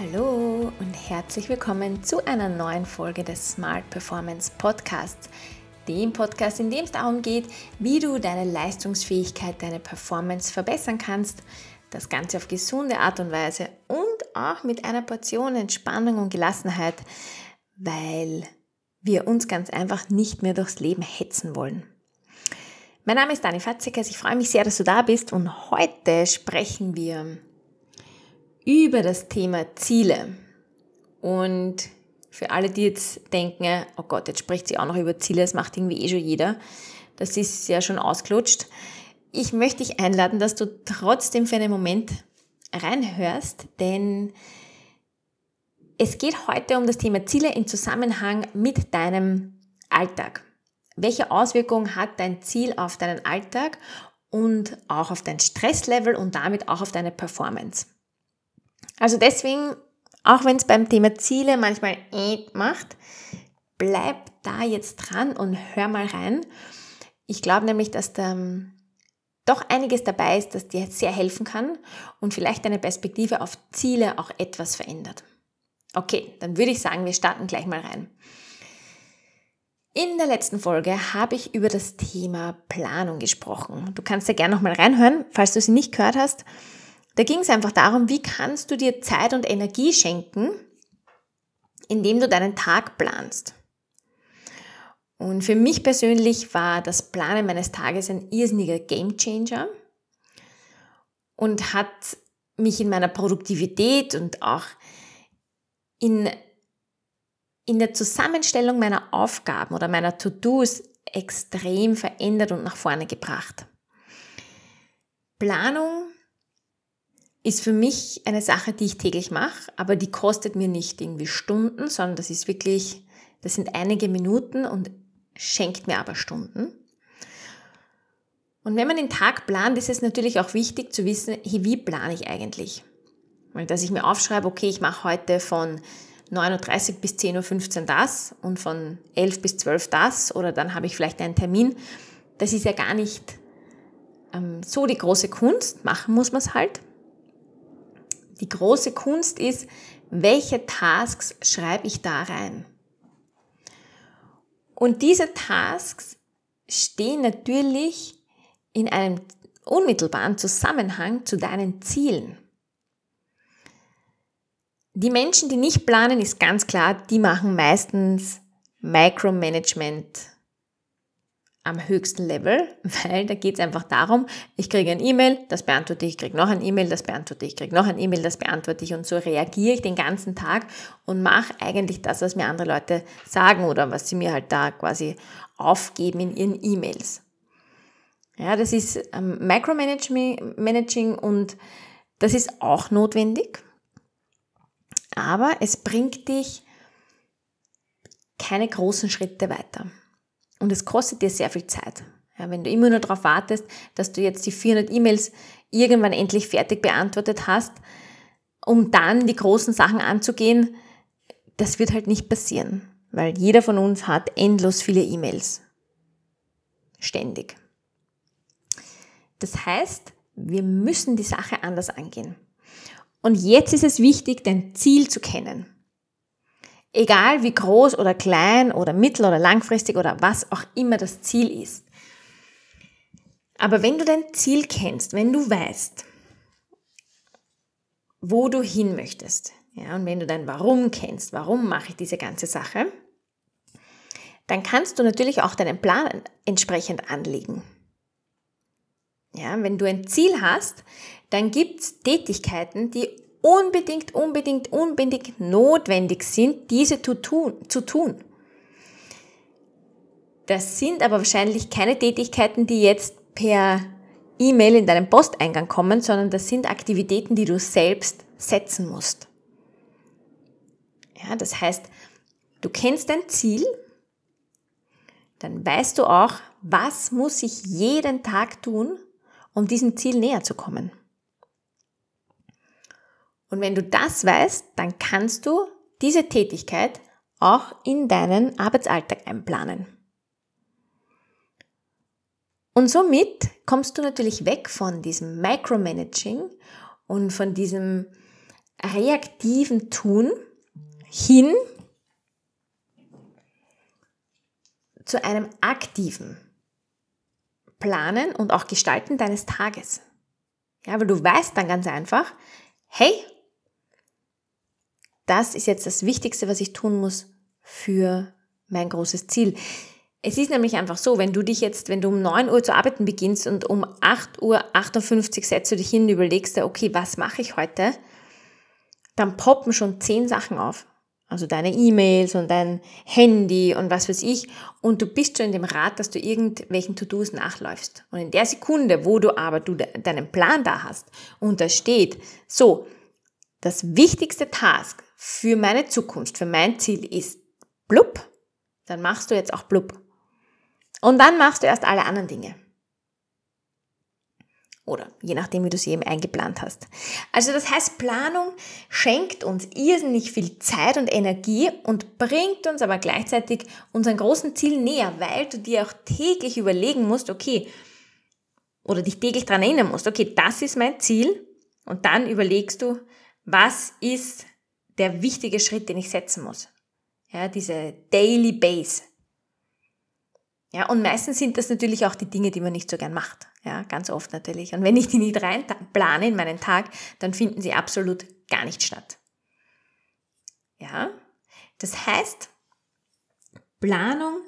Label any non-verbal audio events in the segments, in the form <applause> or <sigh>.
Hallo und herzlich willkommen zu einer neuen Folge des Smart Performance Podcasts, dem Podcast, in dem es darum geht, wie du deine Leistungsfähigkeit, deine Performance verbessern kannst. Das Ganze auf gesunde Art und Weise und auch mit einer Portion Entspannung und Gelassenheit, weil wir uns ganz einfach nicht mehr durchs Leben hetzen wollen. Mein Name ist Dani Fatzikas, ich freue mich sehr, dass du da bist und heute sprechen wir über das Thema Ziele. Und für alle, die jetzt denken, oh Gott, jetzt spricht sie auch noch über Ziele, das macht irgendwie eh schon jeder. Das ist ja schon ausgelutscht. Ich möchte dich einladen, dass du trotzdem für einen Moment reinhörst, denn es geht heute um das Thema Ziele im Zusammenhang mit deinem Alltag. Welche Auswirkungen hat dein Ziel auf deinen Alltag und auch auf dein Stresslevel und damit auch auf deine Performance? Also deswegen, auch wenn es beim Thema Ziele manchmal eh macht, bleib da jetzt dran und hör mal rein. Ich glaube nämlich, dass da ähm, doch einiges dabei ist, das dir sehr helfen kann und vielleicht deine Perspektive auf Ziele auch etwas verändert. Okay, dann würde ich sagen, wir starten gleich mal rein. In der letzten Folge habe ich über das Thema Planung gesprochen. Du kannst ja gerne noch mal reinhören, falls du sie nicht gehört hast. Da ging es einfach darum, wie kannst du dir Zeit und Energie schenken, indem du deinen Tag planst. Und für mich persönlich war das Planen meines Tages ein irrsinniger Gamechanger und hat mich in meiner Produktivität und auch in, in der Zusammenstellung meiner Aufgaben oder meiner To-Dos extrem verändert und nach vorne gebracht. Planung ist für mich eine Sache, die ich täglich mache, aber die kostet mir nicht irgendwie Stunden, sondern das ist wirklich, das sind einige Minuten und schenkt mir aber Stunden. Und wenn man den Tag plant, ist es natürlich auch wichtig zu wissen, wie plane ich eigentlich? Weil, dass ich mir aufschreibe, okay, ich mache heute von 9.30 Uhr bis 10.15 Uhr das und von 11 bis 12 das oder dann habe ich vielleicht einen Termin. Das ist ja gar nicht ähm, so die große Kunst. Machen muss man es halt. Die große Kunst ist, welche Tasks schreibe ich da rein? Und diese Tasks stehen natürlich in einem unmittelbaren Zusammenhang zu deinen Zielen. Die Menschen, die nicht planen, ist ganz klar, die machen meistens Micromanagement am höchsten Level, <laughs> weil da geht es einfach darum, ich kriege ein E-Mail, das beantworte ich, ich kriege noch ein E-Mail, das beantworte ich, ich kriege noch ein E-Mail, das beantworte ich und so reagiere ich den ganzen Tag und mache eigentlich das, was mir andere Leute sagen oder was sie mir halt da quasi aufgeben in ihren E-Mails. Ja, das ist ähm, Micromanaging und das ist auch notwendig, aber es bringt dich keine großen Schritte weiter. Und es kostet dir sehr viel Zeit. Ja, wenn du immer nur darauf wartest, dass du jetzt die 400 E-Mails irgendwann endlich fertig beantwortet hast, um dann die großen Sachen anzugehen, das wird halt nicht passieren, weil jeder von uns hat endlos viele E-Mails. Ständig. Das heißt, wir müssen die Sache anders angehen. Und jetzt ist es wichtig, dein Ziel zu kennen. Egal wie groß oder klein oder mittel- oder langfristig oder was auch immer das Ziel ist. Aber wenn du dein Ziel kennst, wenn du weißt, wo du hin möchtest, ja, und wenn du dein Warum kennst, warum mache ich diese ganze Sache, dann kannst du natürlich auch deinen Plan entsprechend anlegen. Ja, wenn du ein Ziel hast, dann gibt es Tätigkeiten, die unbedingt, unbedingt, unbedingt notwendig sind, diese zu tun. Das sind aber wahrscheinlich keine Tätigkeiten, die jetzt per E-Mail in deinen Posteingang kommen, sondern das sind Aktivitäten, die du selbst setzen musst. Ja, das heißt, du kennst dein Ziel, dann weißt du auch, was muss ich jeden Tag tun, um diesem Ziel näher zu kommen. Und wenn du das weißt, dann kannst du diese Tätigkeit auch in deinen Arbeitsalltag einplanen. Und somit kommst du natürlich weg von diesem Micromanaging und von diesem reaktiven Tun hin zu einem aktiven Planen und auch Gestalten deines Tages. Ja, weil du weißt dann ganz einfach, hey, das ist jetzt das Wichtigste, was ich tun muss für mein großes Ziel. Es ist nämlich einfach so, wenn du dich jetzt, wenn du um 9 Uhr zu arbeiten beginnst und um 8 Uhr 58 setzt du dich hin und überlegst okay, was mache ich heute? Dann poppen schon 10 Sachen auf. Also deine E-Mails und dein Handy und was weiß ich. Und du bist schon in dem Rad, dass du irgendwelchen To-Dos nachläufst. Und in der Sekunde, wo du aber du deinen Plan da hast und da steht, so, das wichtigste Task für meine Zukunft, für mein Ziel ist blub, dann machst du jetzt auch blub. Und dann machst du erst alle anderen Dinge. Oder je nachdem, wie du sie eben eingeplant hast. Also das heißt, Planung schenkt uns irrsinnig viel Zeit und Energie und bringt uns aber gleichzeitig unseren großen Ziel näher, weil du dir auch täglich überlegen musst, okay, oder dich täglich daran erinnern musst, okay, das ist mein Ziel. Und dann überlegst du, was ist der wichtige Schritt, den ich setzen muss. Ja, diese Daily Base. Ja, und meistens sind das natürlich auch die Dinge, die man nicht so gern macht. Ja, ganz oft natürlich. Und wenn ich die nicht rein plane in meinen Tag, dann finden sie absolut gar nicht statt. Ja, das heißt, Planung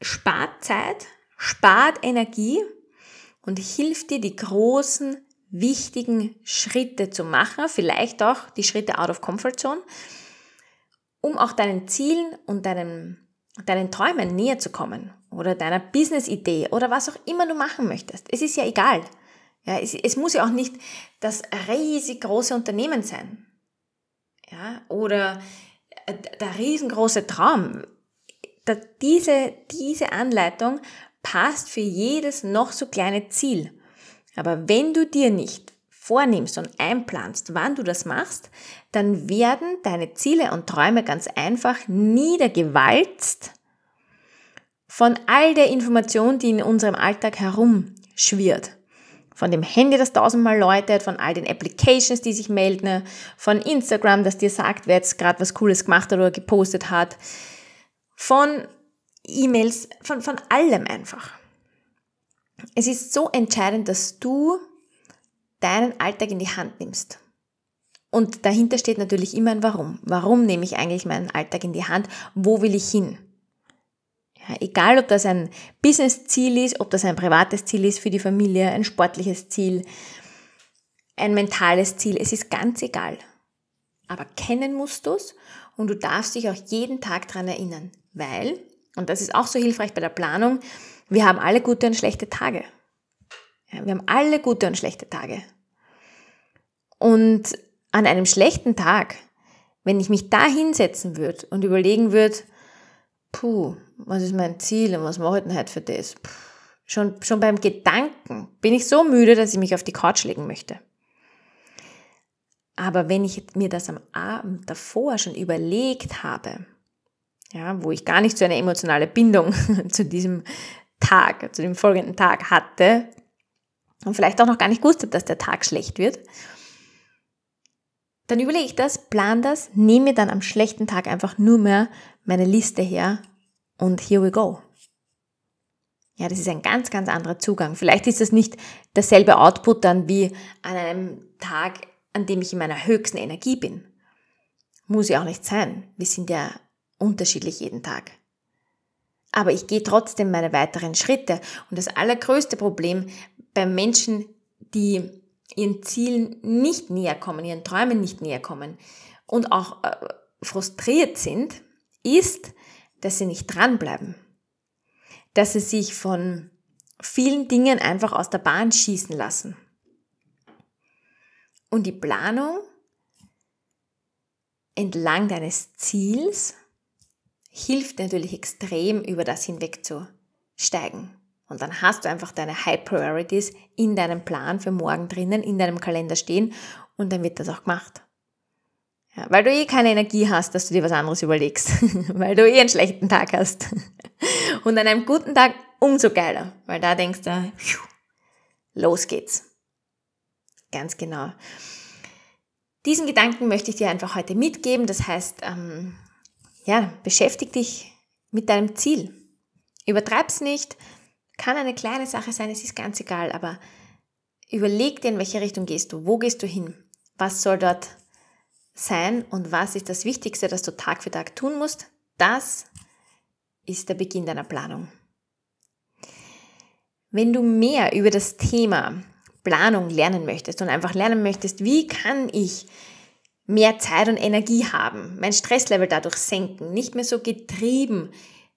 spart Zeit, spart Energie und hilft dir, die großen, wichtigen Schritte zu machen, vielleicht auch die Schritte out of comfort zone, um auch deinen Zielen und deinem deinen Träumen näher zu kommen oder deiner Business-Idee oder was auch immer du machen möchtest. Es ist ja egal. Ja, es, es muss ja auch nicht das riesig große Unternehmen sein. Ja, oder äh, der riesengroße Traum. diese, diese Anleitung passt für jedes noch so kleine Ziel. Aber wenn du dir nicht vornimmst und einplanst, wann du das machst, dann werden deine Ziele und Träume ganz einfach niedergewalzt von all der Information, die in unserem Alltag herumschwirrt. Von dem Handy, das tausendmal läutet, von all den Applications, die sich melden, von Instagram, das dir sagt, wer jetzt gerade was Cooles gemacht hat oder gepostet hat, von E-Mails, von, von allem einfach. Es ist so entscheidend, dass du deinen Alltag in die Hand nimmst. Und dahinter steht natürlich immer ein Warum. Warum nehme ich eigentlich meinen Alltag in die Hand? Wo will ich hin? Ja, egal, ob das ein Business-Ziel ist, ob das ein privates Ziel ist für die Familie, ein sportliches Ziel, ein mentales Ziel, es ist ganz egal. Aber kennen musst du es und du darfst dich auch jeden Tag daran erinnern, weil, und das ist auch so hilfreich bei der Planung, wir haben alle gute und schlechte Tage. Ja, wir haben alle gute und schlechte Tage. Und an einem schlechten Tag, wenn ich mich da hinsetzen würde und überlegen würde, puh, was ist mein Ziel und was mache ich denn heute für das? Puh, schon, schon beim Gedanken bin ich so müde, dass ich mich auf die Couch legen möchte. Aber wenn ich mir das am Abend davor schon überlegt habe, ja, wo ich gar nicht so eine emotionale Bindung <laughs> zu diesem Tag, zu dem folgenden Tag hatte und vielleicht auch noch gar nicht wusste, dass der Tag schlecht wird, dann überlege ich das, plan das, nehme dann am schlechten Tag einfach nur mehr meine Liste her und here we go. Ja, das ist ein ganz, ganz anderer Zugang. Vielleicht ist das nicht derselbe Output dann wie an einem Tag, an dem ich in meiner höchsten Energie bin. Muss ja auch nicht sein. Wir sind ja unterschiedlich jeden Tag. Aber ich gehe trotzdem meine weiteren Schritte. Und das allergrößte Problem bei Menschen, die ihren Zielen nicht näher kommen, ihren Träumen nicht näher kommen und auch äh, frustriert sind, ist, dass sie nicht dranbleiben. Dass sie sich von vielen Dingen einfach aus der Bahn schießen lassen. Und die Planung entlang deines Ziels hilft natürlich extrem, über das hinwegzusteigen. Und dann hast du einfach deine High Priorities in deinem Plan für morgen drinnen, in deinem Kalender stehen und dann wird das auch gemacht. Ja, weil du eh keine Energie hast, dass du dir was anderes überlegst. <laughs> weil du eh einen schlechten Tag hast. <laughs> Und an einem guten Tag umso geiler, weil da denkst du, los geht's. Ganz genau. Diesen Gedanken möchte ich dir einfach heute mitgeben. Das heißt, ähm, ja, beschäftige dich mit deinem Ziel. Übertreib's nicht. Kann eine kleine Sache sein, es ist ganz egal, aber überleg dir, in welche Richtung gehst du. Wo gehst du hin? Was soll dort sein und was ist das Wichtigste, das du Tag für Tag tun musst? Das ist der Beginn deiner Planung. Wenn du mehr über das Thema Planung lernen möchtest und einfach lernen möchtest, wie kann ich mehr Zeit und Energie haben, mein Stresslevel dadurch senken, nicht mehr so getrieben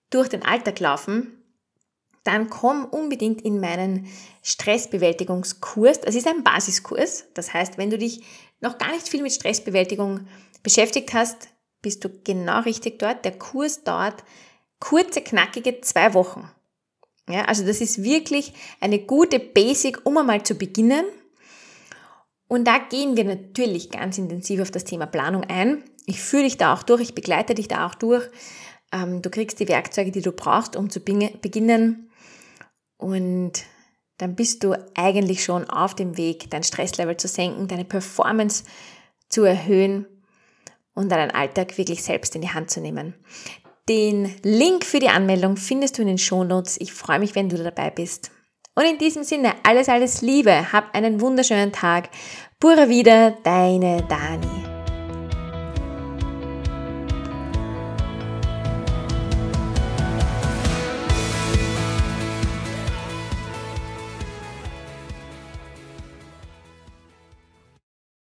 durch den Alltag laufen, dann komm unbedingt in meinen Stressbewältigungskurs. Das ist ein Basiskurs. Das heißt, wenn du dich noch gar nicht viel mit Stressbewältigung beschäftigt hast, bist du genau richtig dort. Der Kurs dauert kurze, knackige zwei Wochen. Ja, also das ist wirklich eine gute Basic, um einmal zu beginnen. Und da gehen wir natürlich ganz intensiv auf das Thema Planung ein. Ich führe dich da auch durch, ich begleite dich da auch durch. Ähm, du kriegst die Werkzeuge, die du brauchst, um zu beginnen. Und dann bist du eigentlich schon auf dem Weg, dein Stresslevel zu senken, deine Performance zu erhöhen und deinen Alltag wirklich selbst in die Hand zu nehmen. Den Link für die Anmeldung findest du in den Shownotes. Ich freue mich, wenn du dabei bist. Und in diesem Sinne, alles, alles Liebe. Hab einen wunderschönen Tag. Pura wieder, deine Dani.